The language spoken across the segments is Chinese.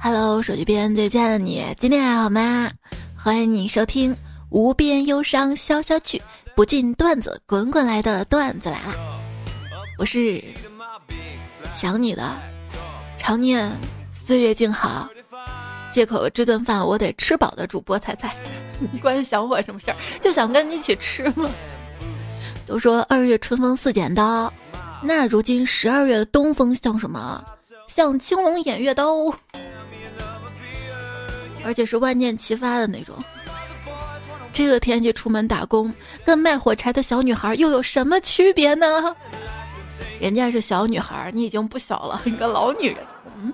Hello，手机边最亲爱的你，今天还好吗？欢迎你收听《无边忧伤消消去，不尽段子滚滚来的段子来了》。我是想你的，常念岁月静好，借口这顿饭我得吃饱的主播彩彩，你关想我什么事儿？就想跟你一起吃吗？都说二月春风似剪刀，那如今十二月的东风像什么？像青龙偃月刀。而且是万箭齐发的那种。这个天气出门打工，跟卖火柴的小女孩又有什么区别呢？人家是小女孩，你已经不小了，你个老女人。嗯，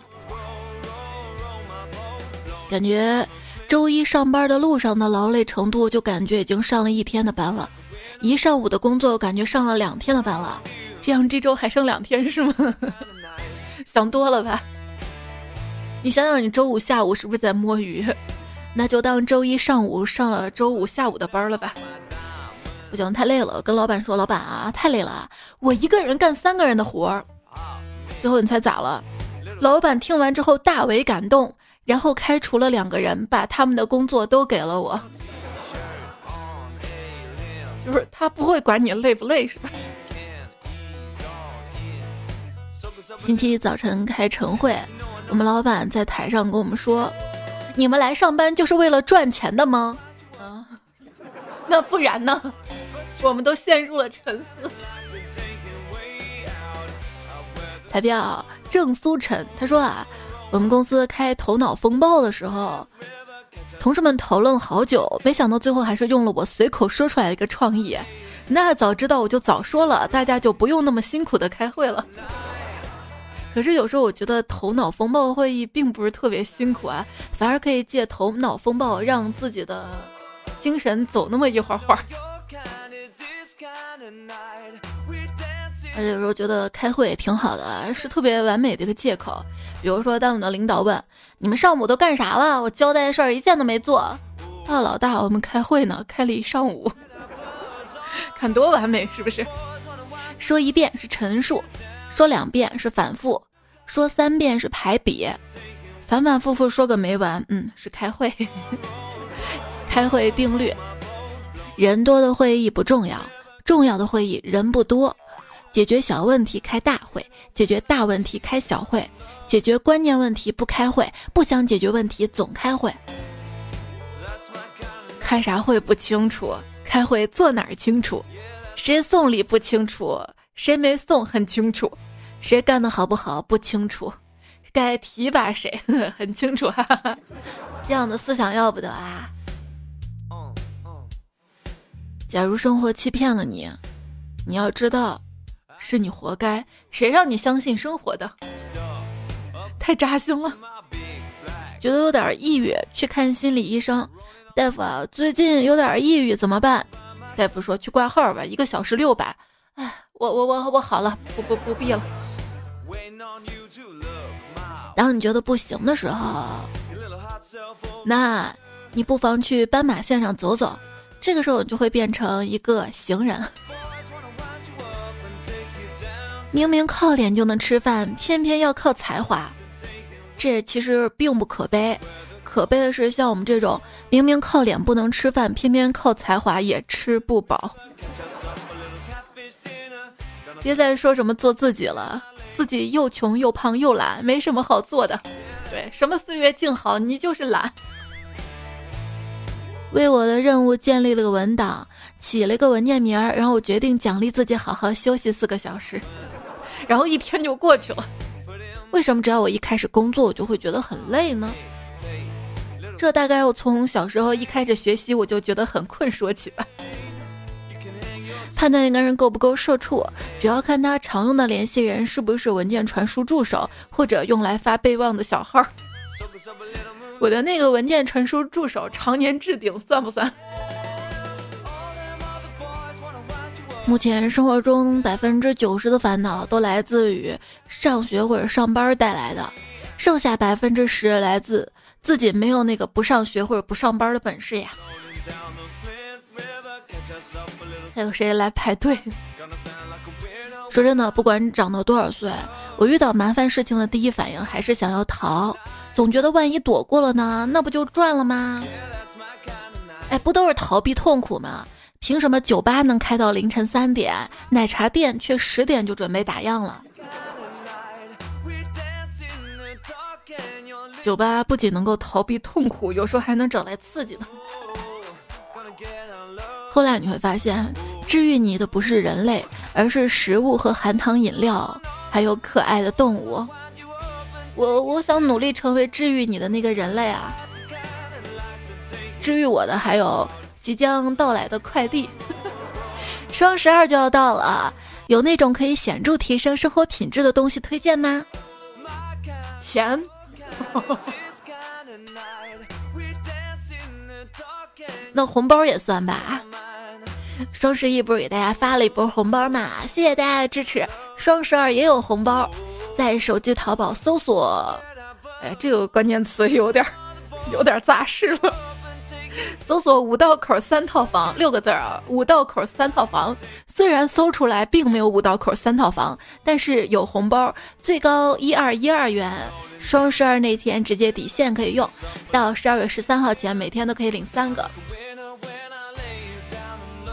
感觉周一上班的路上的劳累程度，就感觉已经上了一天的班了。一上午的工作，感觉上了两天的班了。这样这周还剩两天是吗？想多了吧。你想想，你周五下午是不是在摸鱼？那就当周一上午上了周五下午的班了吧。不行，太累了，跟老板说，老板啊，太累了，我一个人干三个人的活儿。最后你猜咋了？老板听完之后大为感动，然后开除了两个人，把他们的工作都给了我。就是他不会管你累不累，是吧？星期一早晨开晨会。我们老板在台上跟我们说：“你们来上班就是为了赚钱的吗？”啊，那不然呢？我们都陷入了沉思。彩票郑苏晨他说啊，我们公司开头脑风暴的时候，同事们讨论好久，没想到最后还是用了我随口说出来的一个创意。那早知道我就早说了，大家就不用那么辛苦的开会了。可是有时候我觉得头脑风暴会议并不是特别辛苦啊，反而可以借头脑风暴让自己的精神走那么一会儿会儿。而且有时候觉得开会也挺好的，是特别完美的一个借口。比如说，当我们的领导问你们上午都干啥了，我交代的事儿一件都没做。啊，老大，我们开会呢，开了一上午，看多完美是不是？说一遍是陈述。说两遍是反复，说三遍是排比，反反复复说个没完。嗯，是开会。开会定律：人多的会议不重要，重要的会议人不多。解决小问题开大会，解决大问题开小会，解决关键问题不开会，不想解决问题总开会。开啥会不清楚，开会坐哪儿清楚。谁送礼不清楚。谁没送很清楚，谁干的好不好不清楚，该提拔谁很清楚，哈哈。这样的思想要不得啊！假如生活欺骗了你，你要知道，是你活该。谁让你相信生活的？太扎心了，觉得有点抑郁，去看心理医生。大夫啊，最近有点抑郁，怎么办？大夫说去挂号吧，一个小时六百。哎，我我我我好了，不不不必了。当你觉得不行的时候，那你不妨去斑马线上走走，这个时候你就会变成一个行人。明明靠脸就能吃饭，偏偏要靠才华，这其实并不可悲。可悲的是，像我们这种明明靠脸不能吃饭，偏偏靠才华也吃不饱。别再说什么做自己了，自己又穷又胖又懒，没什么好做的。对，什么岁月静好，你就是懒。为我的任务建立了个文档，起了个文件名儿，然后我决定奖励自己好好休息四个小时，然后一天就过去了。为什么只要我一开始工作，我就会觉得很累呢？这大概我从小时候一开始学习，我就觉得很困说起吧。判断一个人够不够社畜，只要看他常用的联系人是不是文件传输助手，或者用来发备忘的小号。我的那个文件传输助手常年置顶，算不算？目前生活中百分之九十的烦恼都来自于上学或者上班带来的，剩下百分之十来自自己没有那个不上学或者不上班的本事呀。还有谁来排队？说真的，不管长到多少岁，我遇到麻烦事情的第一反应还是想要逃，总觉得万一躲过了呢，那不就赚了吗？哎，不都是逃避痛苦吗？凭什么酒吧能开到凌晨三点，奶茶店却十点就准备打烊了？酒吧不仅能够逃避痛苦，有时候还能找来刺激呢。后来你会发现，治愈你的不是人类，而是食物和含糖饮料，还有可爱的动物。我我想努力成为治愈你的那个人类啊！治愈我的还有即将到来的快递。双十二就要到了，有那种可以显著提升生活品质的东西推荐吗？钱。那红包也算吧。双十一不是给大家发了一波红包嘛？谢谢大家的支持。双十二也有红包，在手机淘宝搜索，哎，这个关键词有点 有点杂事了。搜索五道口三套房六个字啊，五道口三套房。虽然搜出来并没有五道口三套房，但是有红包，最高一二一二元。双十二那天直接抵现可以用，到十二月十三号前每天都可以领三个，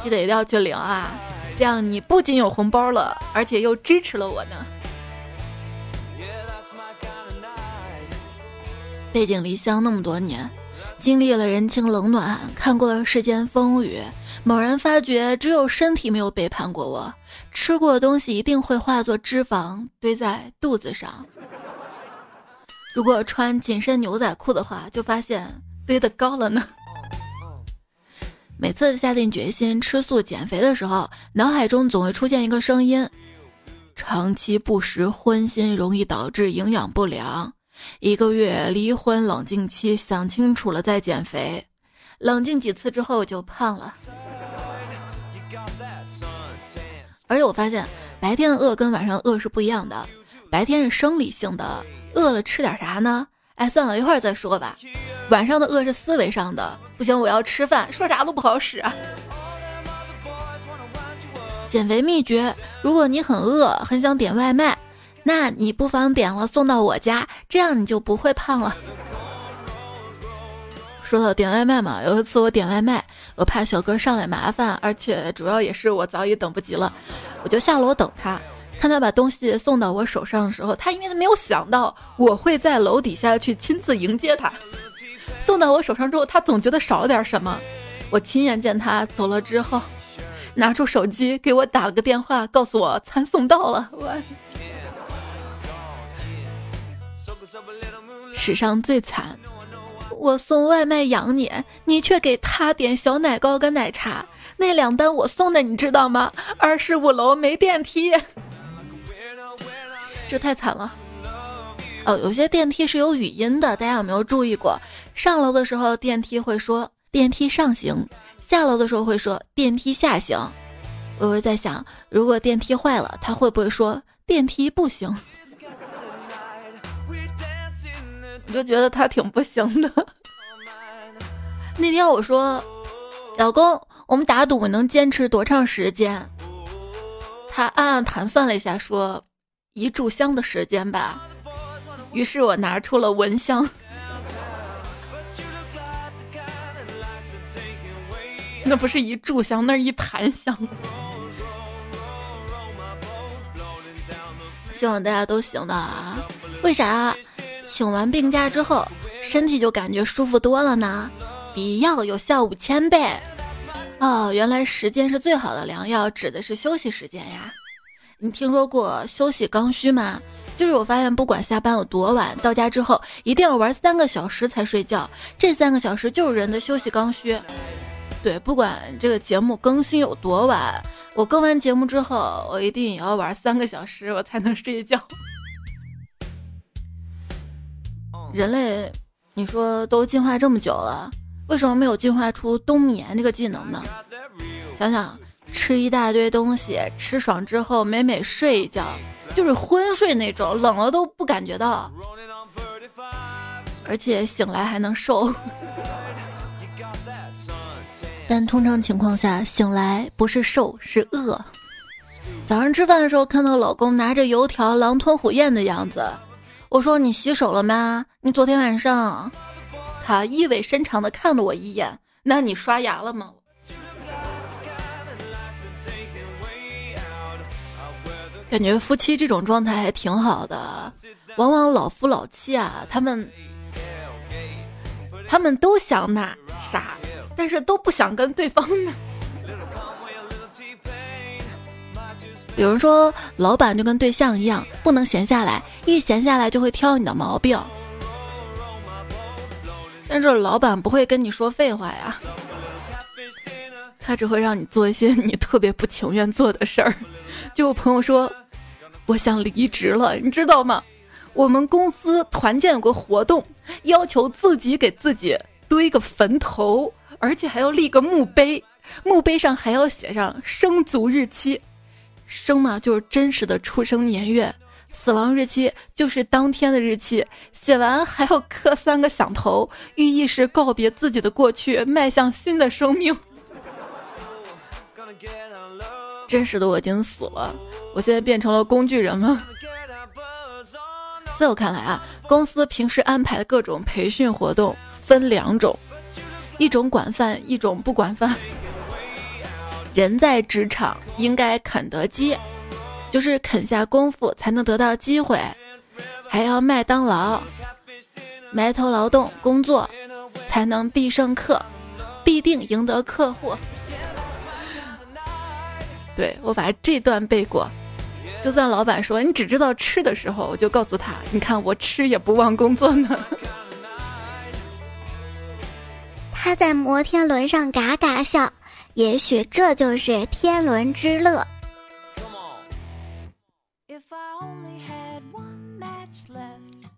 记得一定要去领啊！这样你不仅有红包了，而且又支持了我呢。背井离乡那么多年，经历了人情冷暖，看过了世间风雨，猛然发觉，只有身体没有背叛过我，吃过的东西一定会化作脂肪堆在肚子上。如果穿紧身牛仔裤的话，就发现堆得高了呢。每次下定决心吃素减肥的时候，脑海中总会出现一个声音：长期不食荤腥容易导致营养不良。一个月离婚冷静期，想清楚了再减肥。冷静几次之后就胖了。而且我发现，白天的饿跟晚上饿是不一样的。白天是生理性的。饿了吃点啥呢？哎，算了一会儿再说吧。晚上的饿是思维上的，不行，我要吃饭，说啥都不好使。减肥秘诀：如果你很饿，很想点外卖，那你不妨点了送到我家，这样你就不会胖了。说到点外卖嘛，有一次我点外卖，我怕小哥上来麻烦，而且主要也是我早已等不及了，我就下楼等他。看他把东西送到我手上的时候，他因为他没有想到我会在楼底下去亲自迎接他。送到我手上之后，他总觉得少了点什么。我亲眼见他走了之后，拿出手机给我打了个电话，告诉我餐送到了。我史上最惨，我送外卖养你，你却给他点小奶糕跟奶茶。那两单我送的，你知道吗？二十五楼没电梯。这太惨了，哦，有些电梯是有语音的，大家有没有注意过？上楼的时候电梯会说电梯上行，下楼的时候会说电梯下行。我会在想，如果电梯坏了，他会不会说电梯不行？我就觉得他挺不行的。那天我说，老公，我们打赌能坚持多长时间？他暗暗盘算了一下，说。一炷香的时间吧，于是我拿出了蚊香，那不是一炷香，那是一盘香。希望大家都行的啊！为啥请完病假之后身体就感觉舒服多了呢？比药有效五千倍。哦，原来时间是最好的良药，指的是休息时间呀。你听说过休息刚需吗？就是我发现，不管下班有多晚，到家之后一定要玩三个小时才睡觉。这三个小时就是人的休息刚需。对，不管这个节目更新有多晚，我更完节目之后，我一定也要玩三个小时，我才能睡觉。人类，你说都进化这么久了，为什么没有进化出冬眠这个技能呢？想想。吃一大堆东西，吃爽之后美美睡一觉，就是昏睡那种，冷了都不感觉到，而且醒来还能瘦。但通常情况下，醒来不是瘦是饿。早上吃饭的时候看到老公拿着油条狼吞虎咽的样子，我说你洗手了吗？你昨天晚上，他意味深长的看了我一眼，那你刷牙了吗？感觉夫妻这种状态还挺好的，往往老夫老妻啊，他们他们都想那啥，但是都不想跟对方那。有人说，老板就跟对象一样，不能闲下来，一闲下来就会挑你的毛病。但是老板不会跟你说废话呀，他只会让你做一些你特别不情愿做的事儿。就我朋友说。我想离职了，你知道吗？我们公司团建有个活动，要求自己给自己堆个坟头，而且还要立个墓碑，墓碑上还要写上生卒日期。生嘛就是真实的出生年月，死亡日期就是当天的日期。写完还要磕三个响头，寓意是告别自己的过去，迈向新的生命。真实的我已经死了，我现在变成了工具人吗？在我看来啊，公司平时安排的各种培训活动分两种，一种管饭，一种不管饭。人在职场应该肯德基，就是肯下功夫才能得到机会，还要麦当劳，埋头劳动工作，才能必胜客，必定赢得客户。对我把这段背过，就算老板说你只知道吃的时候，我就告诉他，你看我吃也不忘工作呢。他在摩天轮上嘎嘎笑，也许这就是天伦之乐。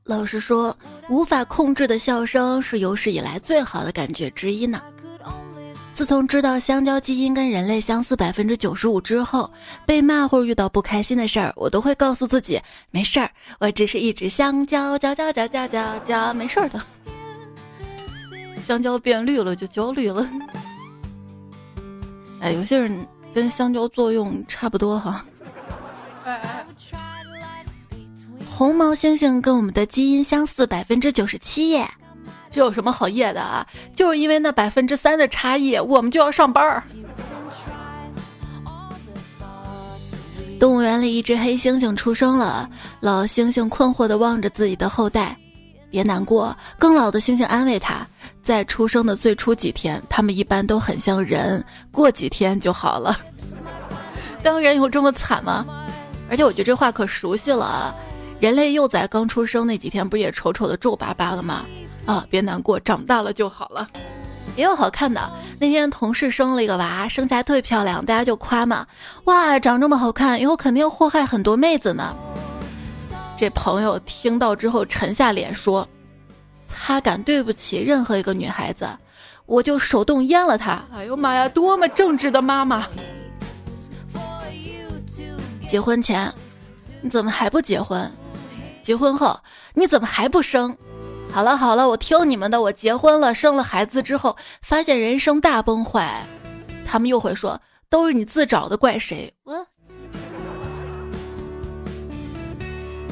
老实说，无法控制的笑声是有史以来最好的感觉之一呢。自从知道香蕉基因跟人类相似百分之九十五之后，被骂或者遇到不开心的事儿，我都会告诉自己没事儿，我只是一只香蕉，蕉蕉蕉蕉蕉蕉，没事儿的。香蕉变绿了就焦虑了。哎，有些人跟香蕉作用差不多哈。红毛猩猩跟我们的基因相似百分之九十七耶。这有什么好夜的啊？就是因为那百分之三的差异，我们就要上班儿。动物园里，一只黑猩猩出生了，老猩猩困惑地望着自己的后代。别难过，更老的猩猩安慰他，在出生的最初几天，他们一般都很像人，过几天就好了。当人有这么惨吗？而且我觉得这话可熟悉了，人类幼崽刚出生那几天，不也丑丑的皱巴巴的吗？啊，别难过，长大了就好了。也有好看的，那天同事生了一个娃，生下来特别漂亮，大家就夸嘛，哇，长这么好看，以后肯定祸害很多妹子呢。这朋友听到之后沉下脸说，他敢对不起任何一个女孩子，我就手动阉了他。哎呦妈呀，多么正直的妈妈！结婚前你怎么还不结婚？结婚后你怎么还不生？好了好了，我听你们的。我结婚了，生了孩子之后，发现人生大崩坏。他们又会说，都是你自找的，怪谁？我。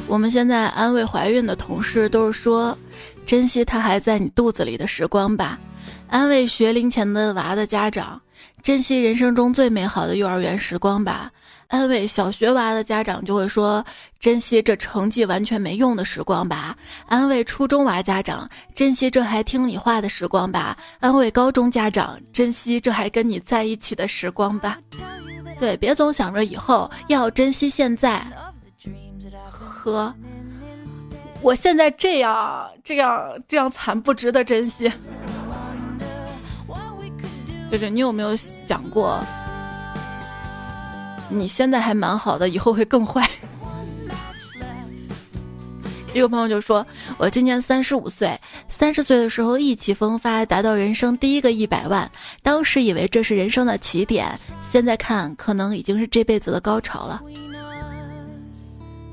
我们现在安慰怀孕的同事，都是说，珍惜他还在你肚子里的时光吧。安慰学龄前的娃的家长，珍惜人生中最美好的幼儿园时光吧。安慰小学娃的家长就会说：“珍惜这成绩完全没用的时光吧。”安慰初中娃家长：“珍惜这还听你话的时光吧。”安慰高中家长：“珍惜这还跟你在一起的时光吧。”对，别总想着以后，要珍惜现在。呵我现在这样这样这样惨，不值得珍惜。就是你有没有想过？你现在还蛮好的，以后会更坏。一个朋友就说：“我今年三十五岁，三十岁的时候意气风发，达到人生第一个一百万，当时以为这是人生的起点，现在看可能已经是这辈子的高潮了。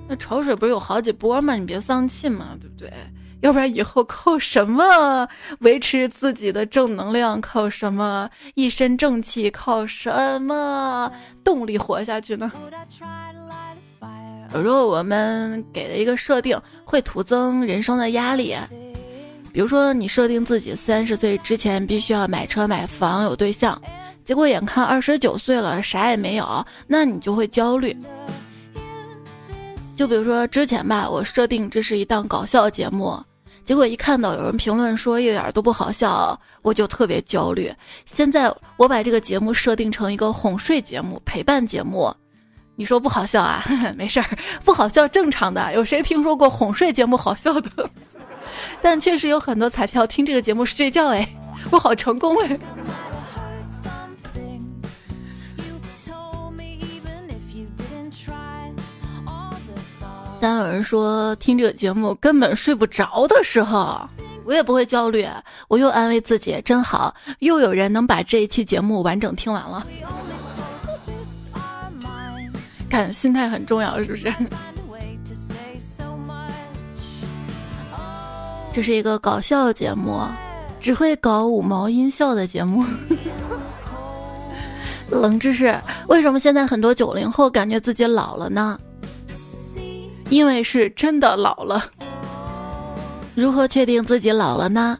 那潮水不是有好几波吗？你别丧气嘛，对不对？要不然以后靠什么维持自己的正能量？靠什么一身正气？靠什么动力活下去呢？有时候我们给的一个设定会徒增人生的压力，比如说你设定自己三十岁之前必须要买车买房有对象，结果眼看二十九岁了啥也没有，那你就会焦虑。就比如说之前吧，我设定这是一档搞笑节目，结果一看到有人评论说一点都不好笑，我就特别焦虑。现在我把这个节目设定成一个哄睡节目、陪伴节目，你说不好笑啊？没事儿，不好笑正常的。有谁听说过哄睡节目好笑的？但确实有很多彩票听这个节目睡觉哎，我好成功哎。当有人说听这个节目根本睡不着的时候，我也不会焦虑，我又安慰自己真好，又有人能把这一期节目完整听完了。看心态很重要，是不是？这是一个搞笑节目，只会搞五毛音效的节目。冷知识：为什么现在很多九零后感觉自己老了呢？因为是真的老了。如何确定自己老了呢？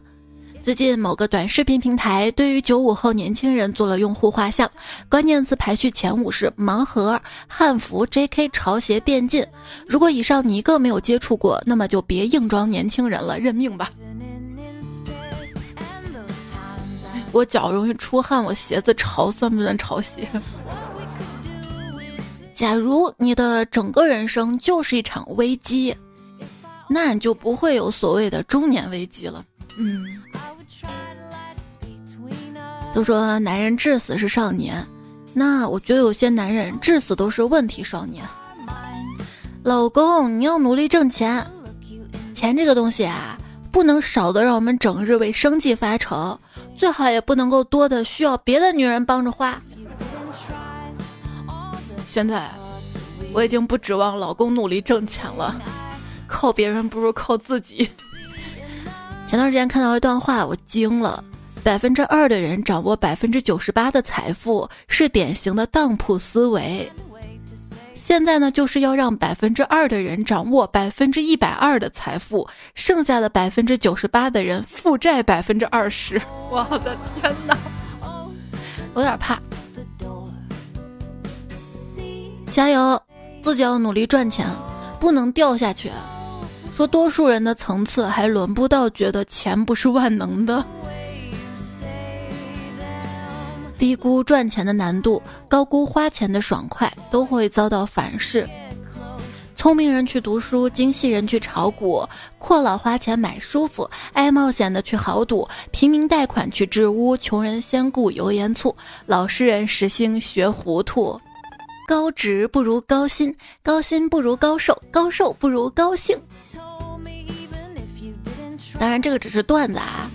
最近某个短视频平台对于九五后年轻人做了用户画像，关键词排序前五是盲盒、汉服、J.K. 潮鞋、电竞。如果以上你一个没有接触过，那么就别硬装年轻人了，认命吧。我脚容易出汗，我鞋子潮，算不算潮鞋？假如你的整个人生就是一场危机，那你就不会有所谓的中年危机了。嗯，都说男人至死是少年，那我觉得有些男人至死都是问题少年。老公，你要努力挣钱，钱这个东西啊，不能少的让我们整日为生计发愁，最好也不能够多的需要别的女人帮着花。现在，我已经不指望老公努力挣钱了，靠别人不如靠自己。前段时间看到一段话，我惊了：百分之二的人掌握百分之九十八的财富，是典型的当铺思维。现在呢，就是要让百分之二的人掌握百分之一百二的财富，剩下的百分之九十八的人负债百分之二十。我的天哪，有点怕。加油，自己要努力赚钱，不能掉下去。说多数人的层次还轮不到觉得钱不是万能的，低估赚钱的难度，高估花钱的爽快，都会遭到反噬。聪明人去读书，精细人去炒股，阔佬花钱买舒服，爱冒险的去豪赌，平民贷款去置屋，穷人先顾油盐醋，老实人实心学糊涂。高值不如高薪，高薪不如高寿，高寿不如高兴。当然，这个只是段子啊。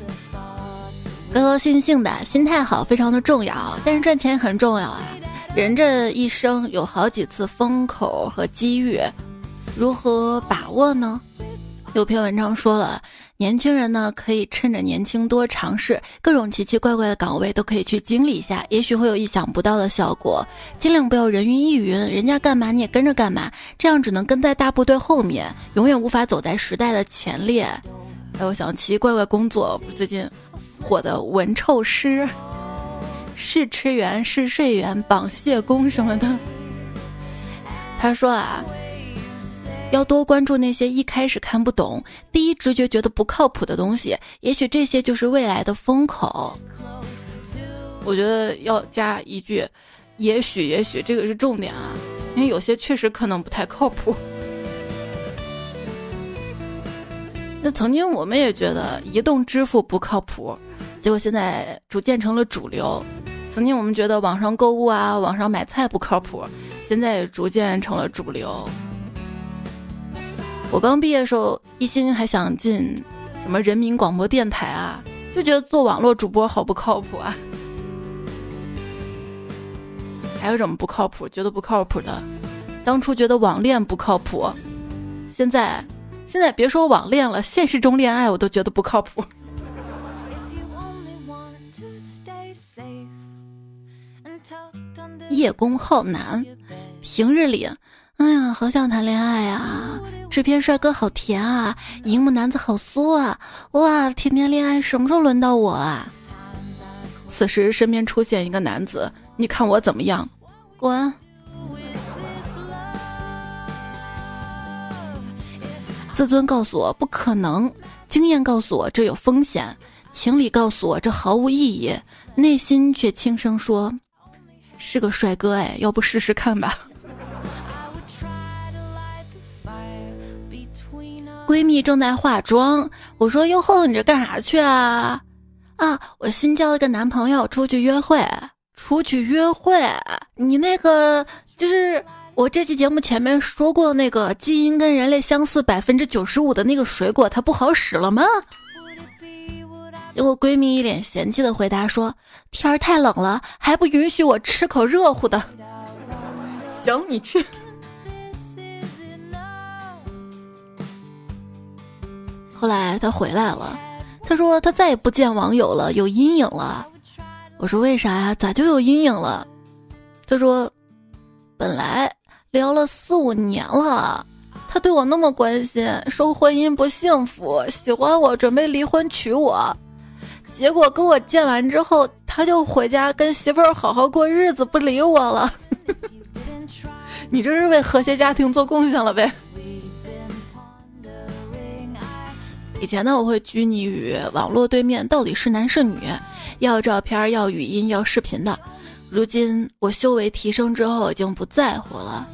高高兴兴的心态好，非常的重要。但是赚钱很重要啊。人这一生有好几次风口和机遇，如何把握呢？有篇文章说了。年轻人呢，可以趁着年轻多尝试各种奇奇怪怪的岗位，都可以去经历一下，也许会有意想不到的效果。尽量不要人云亦云，人家干嘛你也跟着干嘛，这样只能跟在大部队后面，永远无法走在时代的前列。哎，我想奇奇怪怪工作，最近火的文臭师、试吃员、试睡员、绑蟹工什么的。他说啊。要多关注那些一开始看不懂、第一直觉觉得不靠谱的东西，也许这些就是未来的风口。我觉得要加一句，也许，也许这个是重点啊，因为有些确实可能不太靠谱。那曾经我们也觉得移动支付不靠谱，结果现在逐渐成了主流。曾经我们觉得网上购物啊、网上买菜不靠谱，现在也逐渐成了主流。我刚毕业的时候，一心还想进什么人民广播电台啊，就觉得做网络主播好不靠谱啊。还有什么不靠谱？觉得不靠谱的，当初觉得网恋不靠谱，现在现在别说网恋了，现实中恋爱我都觉得不靠谱。叶公好男，平日里，哎呀，好想谈恋爱呀！制片帅哥好甜啊，荧幕男子好酥啊！哇，甜甜恋爱，什么时候轮到我啊？此时身边出现一个男子，你看我怎么样？滚！自尊告诉我不可能，经验告诉我这有风险，情理告诉我这毫无意义，内心却轻声说。是个帅哥哎，要不试试看吧？闺蜜正在化妆，我说：“哟呵，你这干啥去啊？”啊，我新交了个男朋友，出去约会。出去约会？你那个就是我这期节目前面说过那个基因跟人类相似百分之九十五的那个水果，它不好使了吗？我闺蜜一脸嫌弃的回答说：“天儿太冷了，还不允许我吃口热乎的。”行，你去。后来他回来了，他说他再也不见网友了，有阴影了。我说为啥呀？咋就有阴影了？他说，本来聊了四五年了，他对我那么关心，说婚姻不幸福，喜欢我，准备离婚娶我。结果跟我见完之后，他就回家跟媳妇儿好好过日子，不理我了。你这是为和谐家庭做贡献了呗？以前呢，我会拘泥于网络对面到底是男是女，要照片、要语音、要视频的。如今我修为提升之后，已经不在乎了。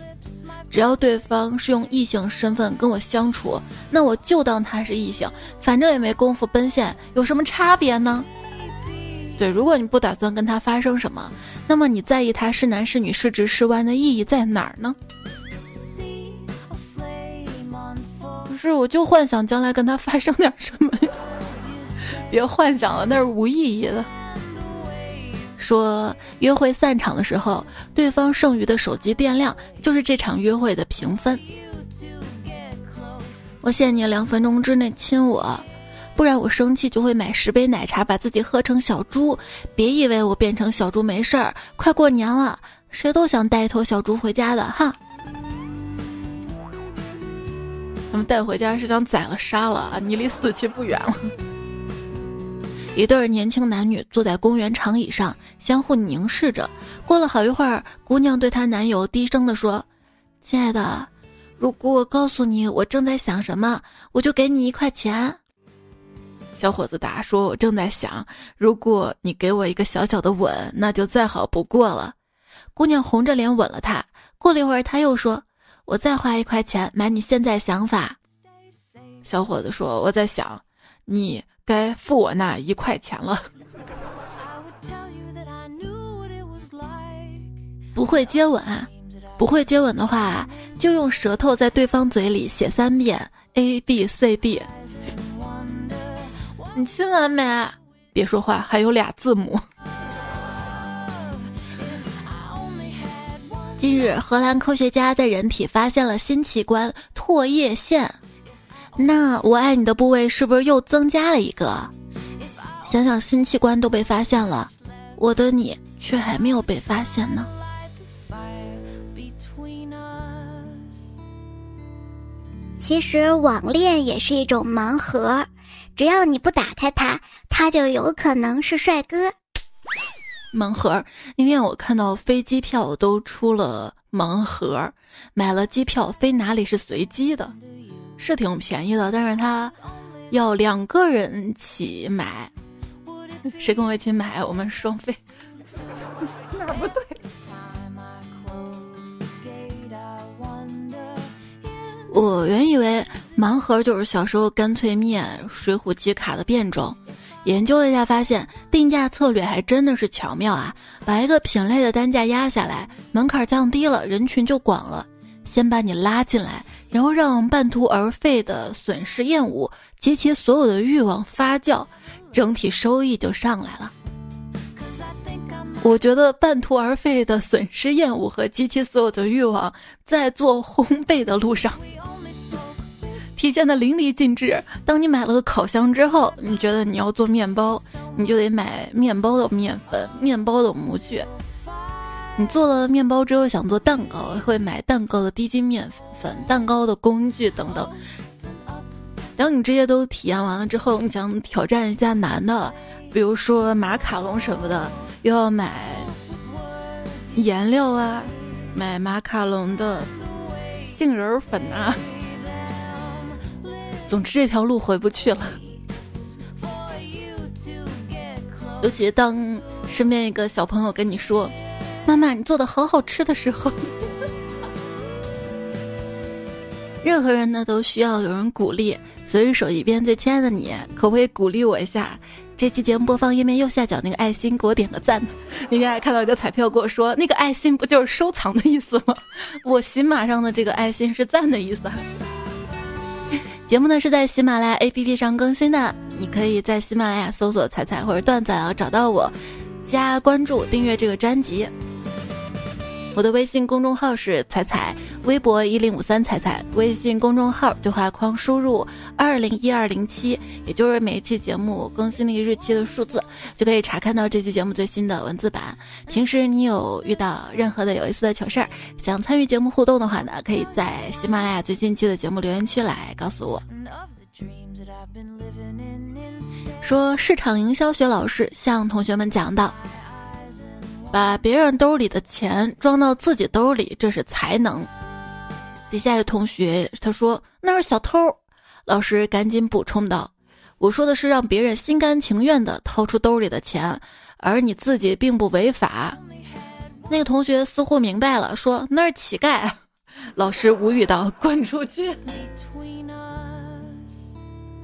只要对方是用异性身份跟我相处，那我就当他是异性，反正也没工夫奔现，有什么差别呢？对，如果你不打算跟他发生什么，那么你在意他是男是女是直是弯的意义在哪儿呢？是，我就幻想将来跟他发生点什么呀？别幻想了，那是无意义的。说约会散场的时候，对方剩余的手机电量就是这场约会的评分。我限你两分钟之内亲我，不然我生气就会买十杯奶茶把自己喝成小猪。别以为我变成小猪没事儿，快过年了，谁都想带一头小猪回家的哈。他们带回家是想宰了杀了啊！你离死期不远了。一对年轻男女坐在公园长椅上，相互凝视着。过了好一会儿，姑娘对她男友低声地说：“亲爱的，如果我告诉你我正在想什么，我就给你一块钱。”小伙子答说：“我正在想，如果你给我一个小小的吻，那就再好不过了。”姑娘红着脸吻了他。过了一会儿，他又说：“我再花一块钱买你现在想法。”小伙子说：“我在想，你。”该付我那一块钱了。不会接吻，不会接吻的话，就用舌头在对方嘴里写三遍 A B C D。你亲完没？别说话，还有俩字母。近日，荷兰科学家在人体发现了新器官——唾液腺。那我爱你的部位是不是又增加了一个？想想新器官都被发现了，我的你却还没有被发现呢。其实网恋也是一种盲盒，只要你不打开它，它就有可能是帅哥。盲盒，那天我看到飞机票都出了盲盒，买了机票飞哪里是随机的。是挺便宜的，但是他要两个人起买，谁跟我一起买，我们双飞。哪不对？我原以为盲盒就是小时候干脆面、水浒集卡的变种，研究了一下，发现定价策略还真的是巧妙啊！把一个品类的单价压下来，门槛降低了，人群就广了。先把你拉进来，然后让半途而废的损失厌恶及其所有的欲望发酵，整体收益就上来了。我觉得半途而废的损失厌恶和及其所有的欲望，在做烘焙的路上，体现的淋漓尽致。当你买了个烤箱之后，你觉得你要做面包，你就得买面包的面粉、面包的模具。你做了面包之后想做蛋糕，会买蛋糕的低筋面粉、蛋糕的工具等等。当你这些都体验完了之后，你想挑战一下难的，比如说马卡龙什么的，又要买颜料啊，买马卡龙的杏仁粉啊。总之这条路回不去了。尤其当身边一个小朋友跟你说。妈妈，你做的好好吃的时候，任何人呢都需要有人鼓励。所以手机边最亲爱的你，可不可以鼓励我一下？这期节目播放页面右下角那个爱心，给我点个赞。那天还看到一个彩票，跟我说那个爱心不就是收藏的意思吗？我喜马上的这个爱心是赞的意思。节目呢是在喜马拉雅 APP 上更新的，你可以在喜马拉雅搜索“彩彩”或者“段子”然后找到我，加关注订阅这个专辑。我的微信公众号是彩彩，微博一零五三彩彩，微信公众号对话框输入二零一二零七，也就是每一期节目更新那个日期的数字，就可以查看到这期节目最新的文字版。平时你有遇到任何的有意思的糗事儿，想参与节目互动的话呢，可以在喜马拉雅最新期的节目留言区来告诉我。说市场营销学老师向同学们讲到。把别人兜里的钱装到自己兜里，这是才能。底下有同学他说那是小偷，老师赶紧补充道：“我说的是让别人心甘情愿的掏出兜里的钱，而你自己并不违法。”那个同学似乎明白了，说那是乞丐。老师无语道：“滚出去。”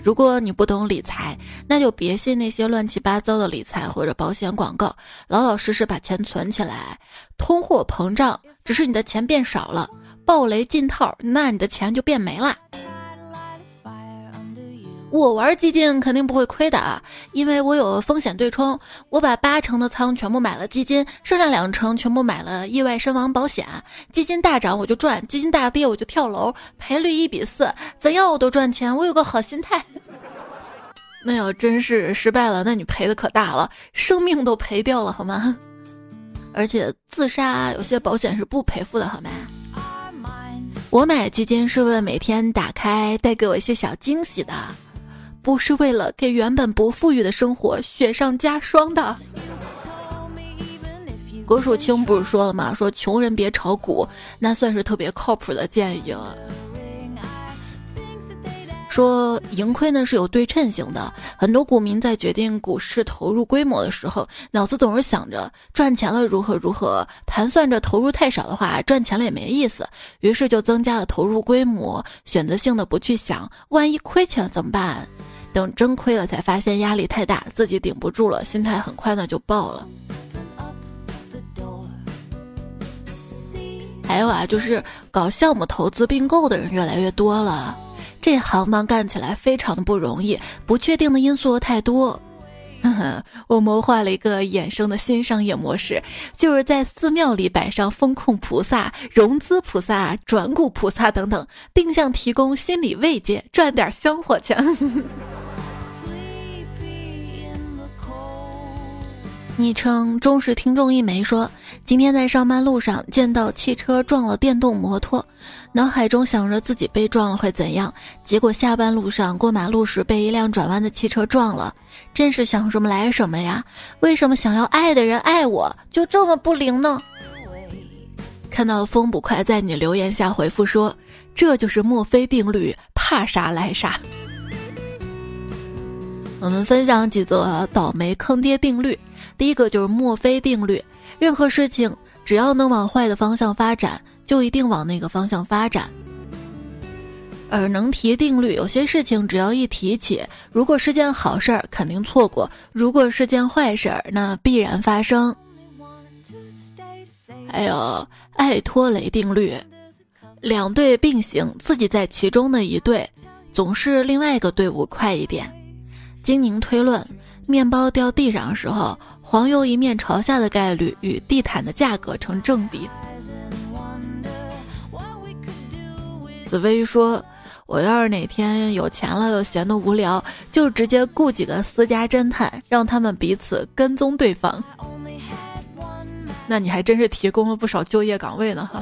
如果你不懂理财，那就别信那些乱七八糟的理财或者保险广告，老老实实把钱存起来。通货膨胀只是你的钱变少了，暴雷进套，那你的钱就变没了。我玩基金肯定不会亏的啊，因为我有风险对冲，我把八成的仓全部买了基金，剩下两成全部买了意外身亡保险。基金大涨我就赚，基金大跌我就跳楼，赔率一比四，怎样我都赚钱。我有个好心态。那要真是失败了，那你赔的可大了，生命都赔掉了好吗？而且自杀有些保险是不赔付的好吗？我买基金是为了每天打开带给我一些小惊喜的。不是为了给原本不富裕的生活雪上加霜的。郭树清不是说了吗？说穷人别炒股，那算是特别靠谱的建议了。说盈亏呢是有对称性的，很多股民在决定股市投入规模的时候，脑子总是想着赚钱了如何如何，盘算着投入太少的话，赚钱了也没意思，于是就增加了投入规模，选择性的不去想万一亏钱了怎么办。等真亏了，才发现压力太大，自己顶不住了，心态很快呢就爆了。还有啊，就是搞项目投资并购的人越来越多了，这行当干起来非常的不容易，不确定的因素太多。我谋划了一个衍生的新商业模式，就是在寺庙里摆上风控菩萨、融资菩萨、转股菩萨等等，定向提供心理慰藉，赚点香火钱。昵称忠实听众一枚说：“今天在上班路上见到汽车撞了电动摩托，脑海中想着自己被撞了会怎样，结果下班路上过马路时被一辆转弯的汽车撞了，真是想什么来什么呀！为什么想要爱的人爱我就这么不灵呢？”看到风捕快在你留言下回复说：“这就是墨菲定律，怕啥来啥。”我们分享几则倒霉坑爹定律。第一个就是墨菲定律，任何事情只要能往坏的方向发展，就一定往那个方向发展。而能提定律，有些事情只要一提起，如果是件好事儿，肯定错过；如果是件坏事儿，那必然发生。还有爱托雷定律，两队并行，自己在其中的一队，总是另外一个队伍快一点。精宁推论，面包掉地上的时候，黄油一面朝下的概率与地毯的价格成正比。紫薇说：“我要是哪天有钱了又闲得无聊，就直接雇几个私家侦探，让他们彼此跟踪对方。那你还真是提供了不少就业岗位呢哈！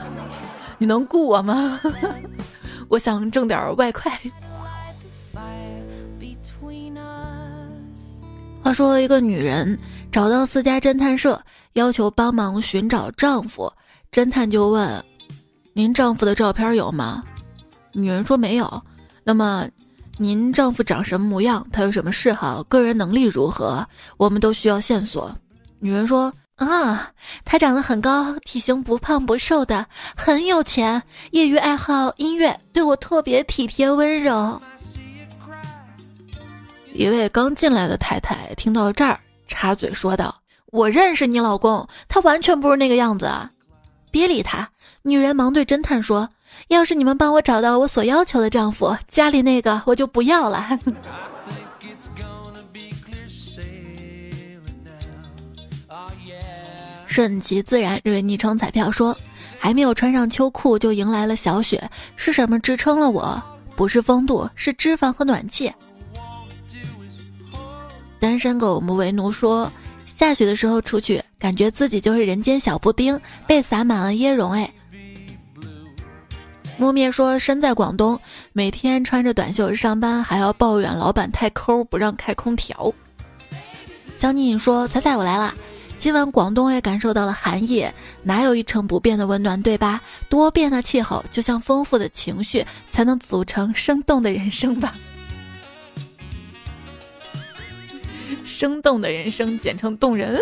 你能雇我吗？我想挣点外快。话说，一个女人找到私家侦探社，要求帮忙寻找丈夫。侦探就问：“您丈夫的照片有吗？”女人说：“没有。”那么，您丈夫长什么模样？他有什么嗜好？个人能力如何？我们都需要线索。女人说：“啊，他长得很高，体型不胖不瘦的，很有钱，业余爱好音乐，对我特别体贴温柔。”一位刚进来的太太听到这儿，插嘴说道：“我认识你老公，他完全不是那个样子。”啊别理他。女人忙对侦探说：“要是你们帮我找到我所要求的丈夫，家里那个我就不要了。”顺其自然，这位昵称彩票说：“还没有穿上秋裤就迎来了小雪，是什么支撑了我？不是风度，是脂肪和暖气。”单身狗我们为奴说：“下雪的时候出去，感觉自己就是人间小布丁，被撒满了椰蓉。”哎，木灭说：“身在广东，每天穿着短袖上班，还要抱怨老板太抠，不让开空调。”小妮说：“彩彩，我来了。今晚广东也感受到了寒意，哪有一成不变的温暖，对吧？多变的气候，就像丰富的情绪，才能组成生动的人生吧。”生动的人生，简称动人。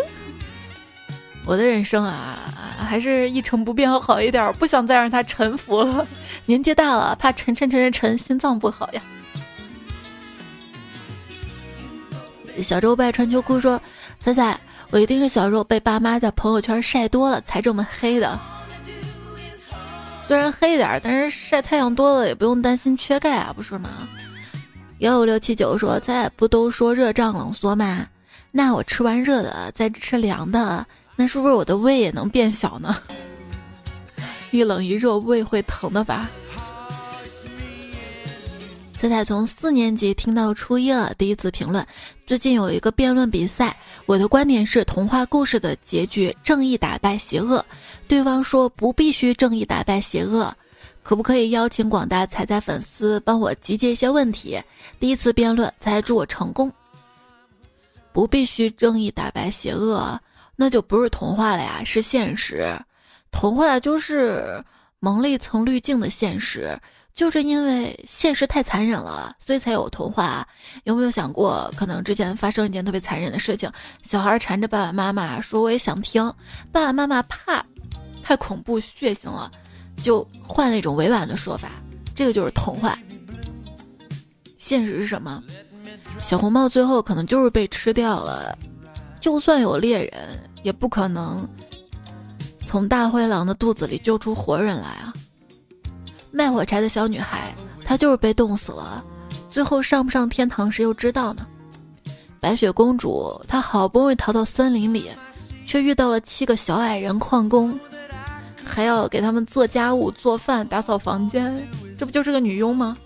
我的人生啊，还是一成不变好一点，不想再让他臣服了。年纪大了，怕沉沉沉沉沉，心脏不好呀。小周不爱穿秋裤说：“彩彩，我一定是小时候被爸妈在朋友圈晒多了，才这么黑的。虽然黑点儿，但是晒太阳多了也不用担心缺钙啊，不是吗？”幺五六七九说：“在不都说热胀冷缩吗？那我吃完热的再吃凉的，那是不是我的胃也能变小呢？一冷一热胃会疼的吧？”彩彩从四年级听到初一了，第一次评论。最近有一个辩论比赛，我的观点是童话故事的结局正义打败邪恶，对方说不必须正义打败邪恶。可不可以邀请广大彩彩粉丝帮我集结一些问题？第一次辩论，再祝我成功。不必须正义打败邪恶，那就不是童话了呀，是现实。童话就是蒙了一层滤镜的现实，就是因为现实太残忍了，所以才有童话。有没有想过，可能之前发生一件特别残忍的事情，小孩缠着爸爸妈妈说我也想听，爸爸妈妈怕太恐怖血腥了。就换了一种委婉的说法，这个就是童话。现实是什么？小红帽最后可能就是被吃掉了。就算有猎人，也不可能从大灰狼的肚子里救出活人来啊！卖火柴的小女孩，她就是被冻死了。最后上不上天堂，谁又知道呢？白雪公主她好不容易逃到森林里，却遇到了七个小矮人矿工。还要给他们做家务、做饭、打扫房间，这不就是个女佣吗？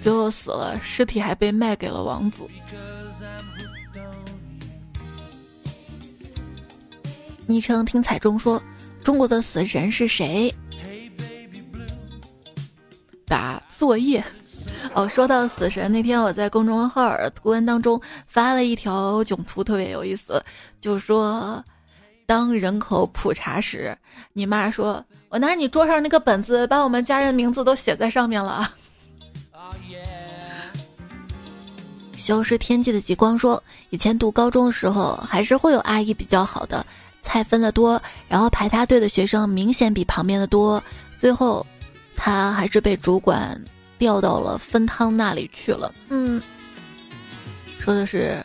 最后死了，尸体还被卖给了王子。昵称听彩中说：“中国的死神是谁？”打作业。哦，说到死神，那天我在公众号图文当中发了一条囧图，特别有意思，就说。当人口普查时，你妈说：“我拿你桌上那个本子，把我们家人名字都写在上面了。”消失天际的极光说：“以前读高中的时候，还是会有阿姨比较好的，菜分的多，然后排他队的学生明显比旁边的多，最后他还是被主管调到了分汤那里去了。”嗯，说的是。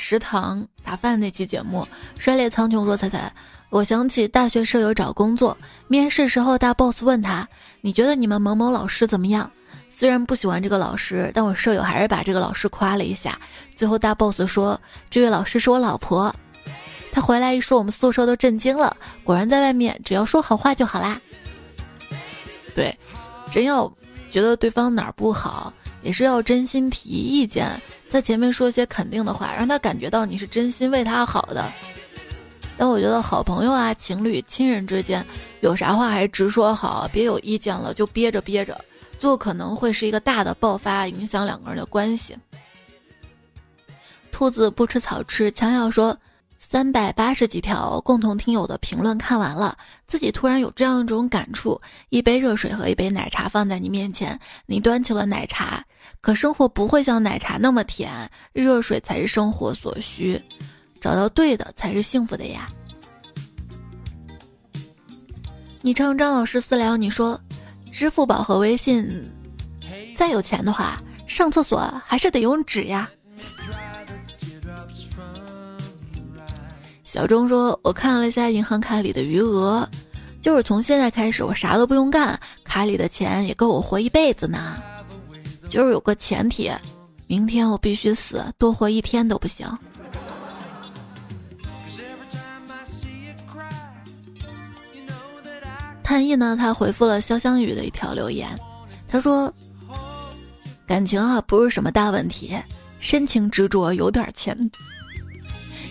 食堂打饭那期节目，摔裂苍穹说：“彩彩，我想起大学舍友找工作，面试时候大 boss 问他，你觉得你们某某老师怎么样？虽然不喜欢这个老师，但我舍友还是把这个老师夸了一下。最后大 boss 说，这位老师是我老婆。他回来一说，我们宿舍都震惊了。果然在外面，只要说好话就好啦。”对，真要觉得对方哪儿不好，也是要真心提意见，在前面说些肯定的话，让他感觉到你是真心为他好的。但我觉得好朋友啊、情侣、亲人之间，有啥话还是直说好，别有意见了就憋着憋着，就可能会是一个大的爆发，影响两个人的关系。兔子不吃草吃，强要说三百八十几条共同听友的评论看完了，自己突然有这样一种感触：一杯热水和一杯奶茶放在你面前，你端起了奶茶，可生活不会像奶茶那么甜，热水才是生活所需。找到对的才是幸福的呀！你称张老师私聊你说，支付宝和微信，再有钱的话，上厕所还是得用纸呀。小钟说，我看了一下银行卡里的余额，就是从现在开始我啥都不用干，卡里的钱也够我活一辈子呢。就是有个前提，明天我必须死，多活一天都不行。探意呢？他回复了潇湘雨的一条留言，他说：“感情啊，不是什么大问题，深情执着有点钱。”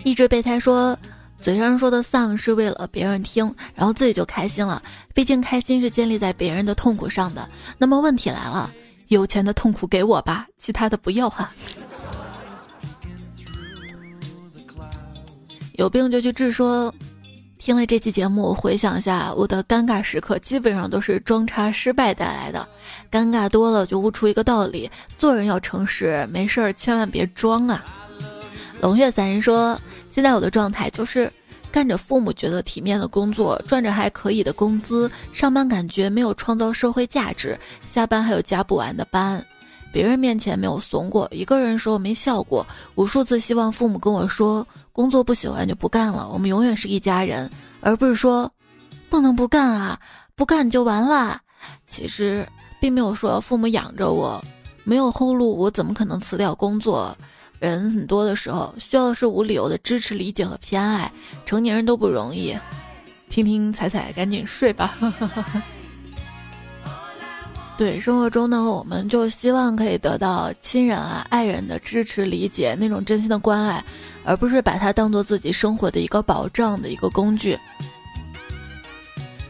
一直备胎说：“嘴上说的丧是为了别人听，然后自己就开心了。毕竟开心是建立在别人的痛苦上的。那么问题来了，有钱的痛苦给我吧，其他的不要哈。有病就去治。”说。听了这期节目，回想一下我的尴尬时刻，基本上都是装叉失败带来的。尴尬多了，就悟出一个道理：做人要诚实，没事儿千万别装啊。龙月三人说，现在我的状态就是干着父母觉得体面的工作，赚着还可以的工资，上班感觉没有创造社会价值，下班还有加不完的班。别人面前没有怂过，一个人时候没笑过，无数次希望父母跟我说工作不喜欢就不干了，我们永远是一家人，而不是说不能不干啊，不干就完了。其实并没有说父母养着我，没有后路，我怎么可能辞掉工作？人很多的时候需要的是无理由的支持、理解和偏爱，成年人都不容易。听听彩彩，赶紧睡吧。对生活中呢，我们就希望可以得到亲人啊、爱人的支持、理解，那种真心的关爱，而不是把它当做自己生活的一个保障的一个工具。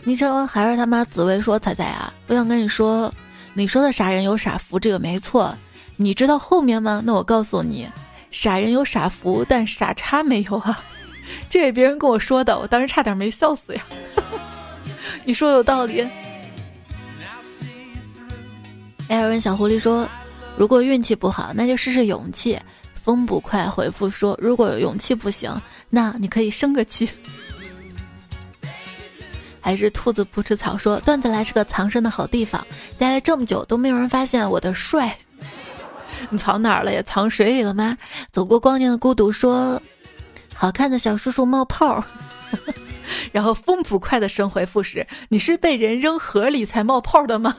昵称还是他妈紫薇说：“彩彩啊，我想跟你说，你说的傻人有傻福，这个没错。你知道后面吗？那我告诉你，傻人有傻福，但傻叉没有啊。这也别人跟我说的，我当时差点没笑死呀。你说有道理。”艾尔文小狐狸说：“如果运气不好，那就试试勇气。”风不快回复说：“如果有勇气不行，那你可以生个气。”还是兔子不吃草说：“段子来是个藏身的好地方，待了这么久都没有人发现我的帅。你藏哪儿了？呀藏水里了吗？”走过光年的孤独说：“好看的小叔叔冒泡。”然后风不快的生回复是：“你是被人扔河里才冒泡的吗？”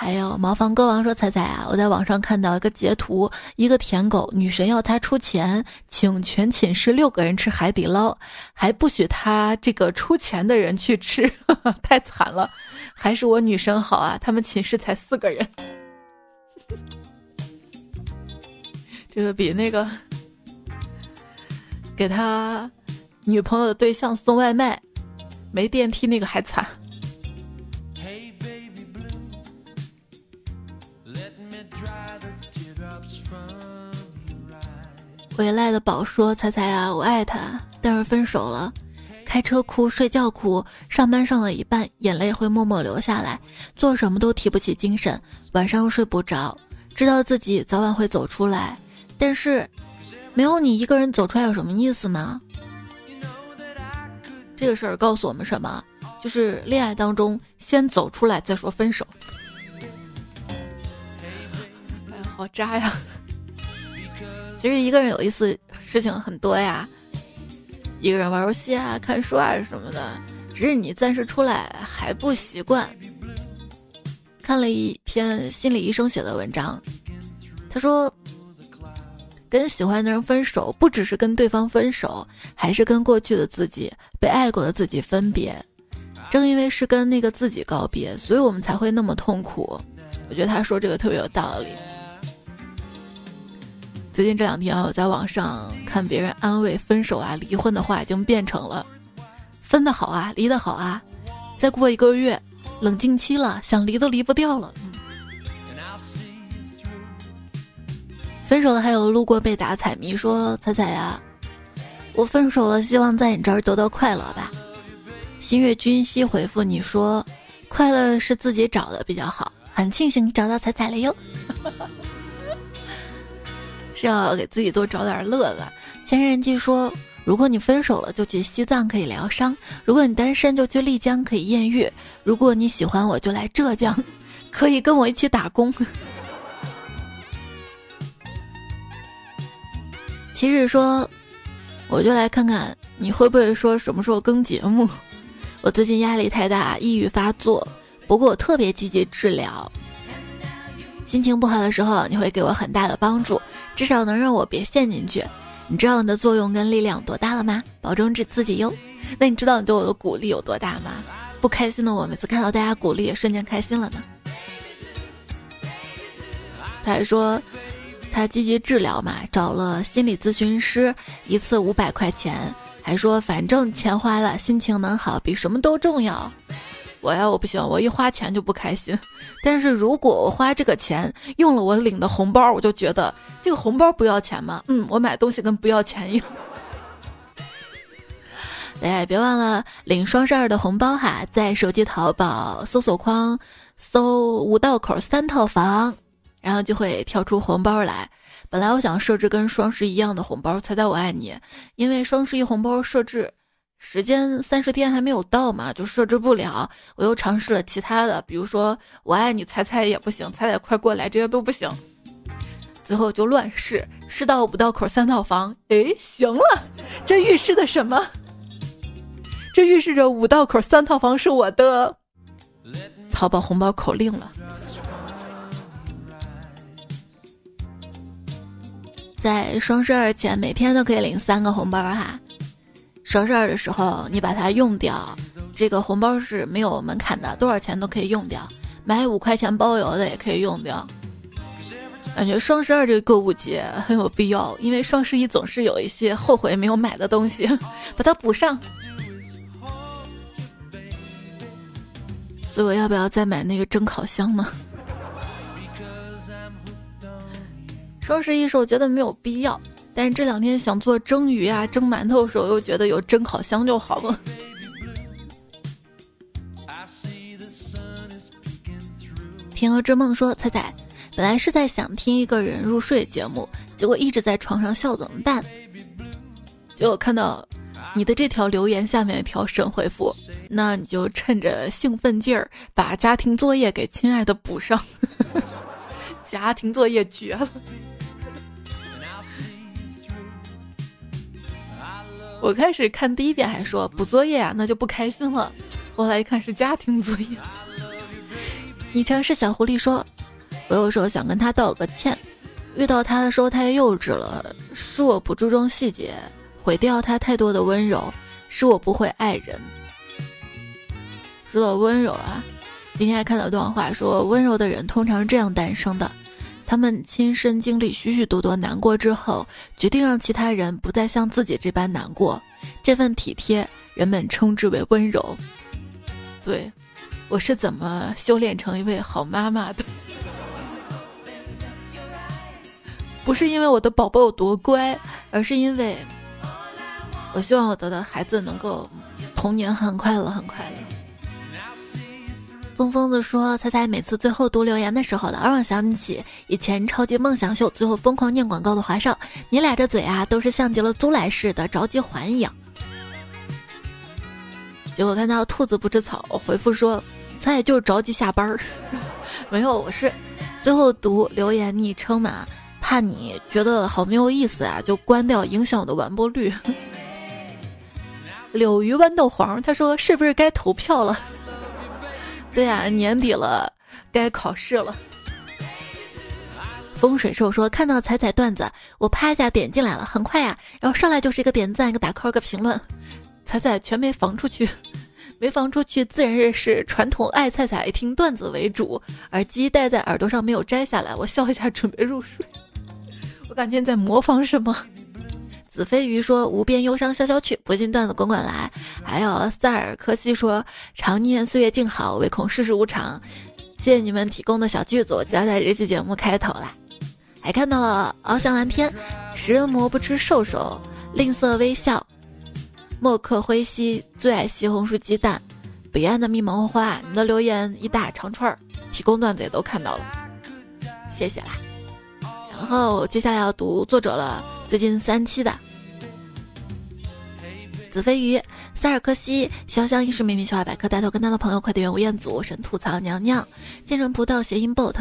还有茅房歌王说：“彩彩啊，我在网上看到一个截图，一个舔狗女神要他出钱，请全寝室六个人吃海底捞，还不许他这个出钱的人去吃，太惨了。还是我女神好啊，他们寝室才四个人，这个比那个给他女朋友的对象送外卖没电梯那个还惨。”回来的宝说：“彩彩啊，我爱他，但是分手了。开车哭，睡觉哭，上班上了一半，眼泪会默默流下来，做什么都提不起精神，晚上又睡不着。知道自己早晚会走出来，但是没有你一个人走出来有什么意思呢？这个事儿告诉我们什么？就是恋爱当中先走出来再说分手。哎呀，好渣呀！”其实一个人有意思事情很多呀，一个人玩游戏啊、看书啊什么的，只是你暂时出来还不习惯。看了一篇心理医生写的文章，他说，跟喜欢的人分手，不只是跟对方分手，还是跟过去的自己、被爱过的自己分别。正因为是跟那个自己告别，所以我们才会那么痛苦。我觉得他说这个特别有道理。最近这两天啊，我在网上看别人安慰分手啊、离婚的话，已经变成了分的好啊，离的好啊。再过一个月，冷静期了，想离都离不掉了。分手的还有路过被打彩迷说：“彩彩呀，我分手了，希望在你这儿得到快乐吧。”新月君熙回复你说：“快乐是自己找的比较好，很庆幸你找到彩彩了哟。”是要给自己多找点乐子。前人记说：“如果你分手了，就去西藏可以疗伤；如果你单身，就去丽江可以艳遇；如果你喜欢我，就来浙江，可以跟我一起打工。”其实说，我就来看看你会不会说什么时候更节目。我最近压力太大，抑郁发作。不过我特别积极治疗，心情不好的时候，你会给我很大的帮助，至少能让我别陷进去。你知道你的作用跟力量多大了吗？保重自自己哟。那你知道你对我的鼓励有多大吗？不开心的我，每次看到大家鼓励，也瞬间开心了呢。他还说。他积极治疗嘛，找了心理咨询师，一次五百块钱，还说反正钱花了，心情能好比什么都重要。我呀，我不行，我一花钱就不开心。但是如果我花这个钱用了我领的红包，我就觉得这个红包不要钱吗？嗯，我买东西跟不要钱一样。哎，别忘了领双十二的红包哈，在手机淘宝搜索框搜五道口三套房。然后就会跳出红包来。本来我想设置跟双十一一样的红包，猜猜我爱你，因为双十一红包设置时间三十天还没有到嘛，就设置不了。我又尝试了其他的，比如说我爱你，猜猜也不行，猜猜快过来，这些都不行。最后就乱试，试到五道口三套房，哎，行了，这预示的什么？这预示着五道口三套房是我的淘宝红包口令了。在双十二前，每天都可以领三个红包哈。双十二的时候，你把它用掉，这个红包是没有门槛的，多少钱都可以用掉。买五块钱包邮的也可以用掉。感觉双十二这个购物节很有必要，因为双十一总是有一些后悔没有买的东西，把它补上。所以我要不要再买那个蒸烤箱呢？双十一时候觉得没有必要，但是这两天想做蒸鱼啊、蒸馒头的时候，又觉得有蒸烤箱就好了。天鹅之梦说：“彩彩，本来是在想听一个人入睡节目，结果一直在床上笑，怎么办？”结果看到你的这条留言下面一条神回复，那你就趁着兴奋劲儿把家庭作业给亲爱的补上。家庭作业绝了。我开始看第一遍还说补作业啊，那就不开心了。后来一看是家庭作业。昵称是小狐狸说：“我有时候想跟他道个歉，遇到他的时候太幼稚了，是我不注重细节，毁掉他太多的温柔，是我不会爱人。”说到温柔啊，今天还看到段话说，温柔的人通常是这样诞生的。他们亲身经历许许多多难过之后，决定让其他人不再像自己这般难过。这份体贴，人们称之为温柔。对，我是怎么修炼成一位好妈妈的？不是因为我的宝宝有多乖，而是因为我希望我的孩子能够童年很快乐，很快乐。疯疯子说：“猜猜每次最后读留言的时候，老让我想起以前超级梦想秀最后疯狂念广告的华少，你俩这嘴啊，都是像极了租来似的着急还一样。”结果看到兔子不吃草回复说：“猜就是着急下班儿，没有，我是最后读留言昵称嘛，怕你觉得好没有意思啊，就关掉，影响我的完播率。”柳鱼豌豆黄他说：“是不是该投票了？”对呀，年底了，该考试了。风水兽说看到彩彩段子，我啪一下点进来了，很快呀，然后上来就是一个点赞，一个打 call，一个评论。彩彩全没防出去，没防出去，自然是传统爱菜菜听段子为主，耳机戴在耳朵上没有摘下来，我笑一下准备入睡。我感觉你在模仿什么？子飞鱼说：“无边忧伤潇潇去，不尽段子滚滚来。”还有塞尔科西说：“常念岁月静好，唯恐世事无常。”谢谢你们提供的小剧组，交在这期节目开头啦。还看到了翱翔蓝天，食人魔不吃兽兽，吝啬微笑，墨克灰兮最爱西红柿鸡蛋，彼岸的蜜萌花，你的留言一大长串儿，提供段子也都看到了，谢谢啦。然后接下来要读作者了，最近三期的子飞鱼、塞尔克西、潇湘一时秘密小海百科、带头跟他的朋友、快递员吴彦祖、神吐槽娘娘、剑人葡萄、谐音 bot、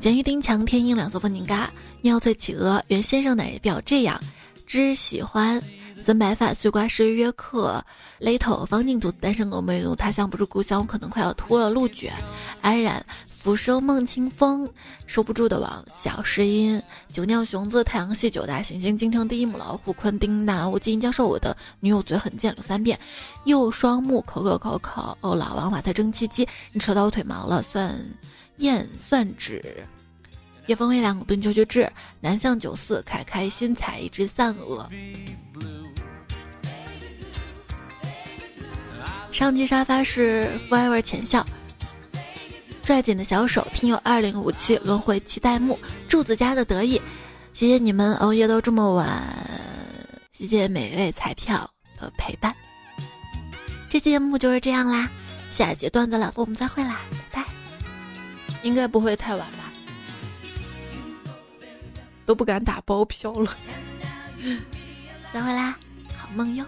咸鱼丁强、天鹰两色风景嘎、妙脆企鹅、原先生奶表这样、只喜欢。孙白发、碎瓜师约克、雷头、方净土、单身狗、美奴、他乡不是故乡，我可能快要秃了。鹿卷、安然、浮生梦清风、收不住的网、小石音、酒酿熊子、太阳系九大行星、京城第一母老虎、昆丁、大无金教授、我的女友嘴很贱，捋三遍，右双目口口口口，哦，老王瓦特蒸汽机，你扯到我腿毛了，算验算纸。叶风微凉，冰秋秋至，南向九四，开开心彩一只散鹅。上期沙发是 forever 浅笑，拽紧的小手，听友二零五七轮回期待目，柱子家的得意，谢谢你们熬夜都这么晚，谢谢每位彩票的陪伴。这期节目就是这样啦，下一节段子了，我们再会啦，拜拜。应该不会太晚吧？都不敢打包票了，再会啦，好梦哟。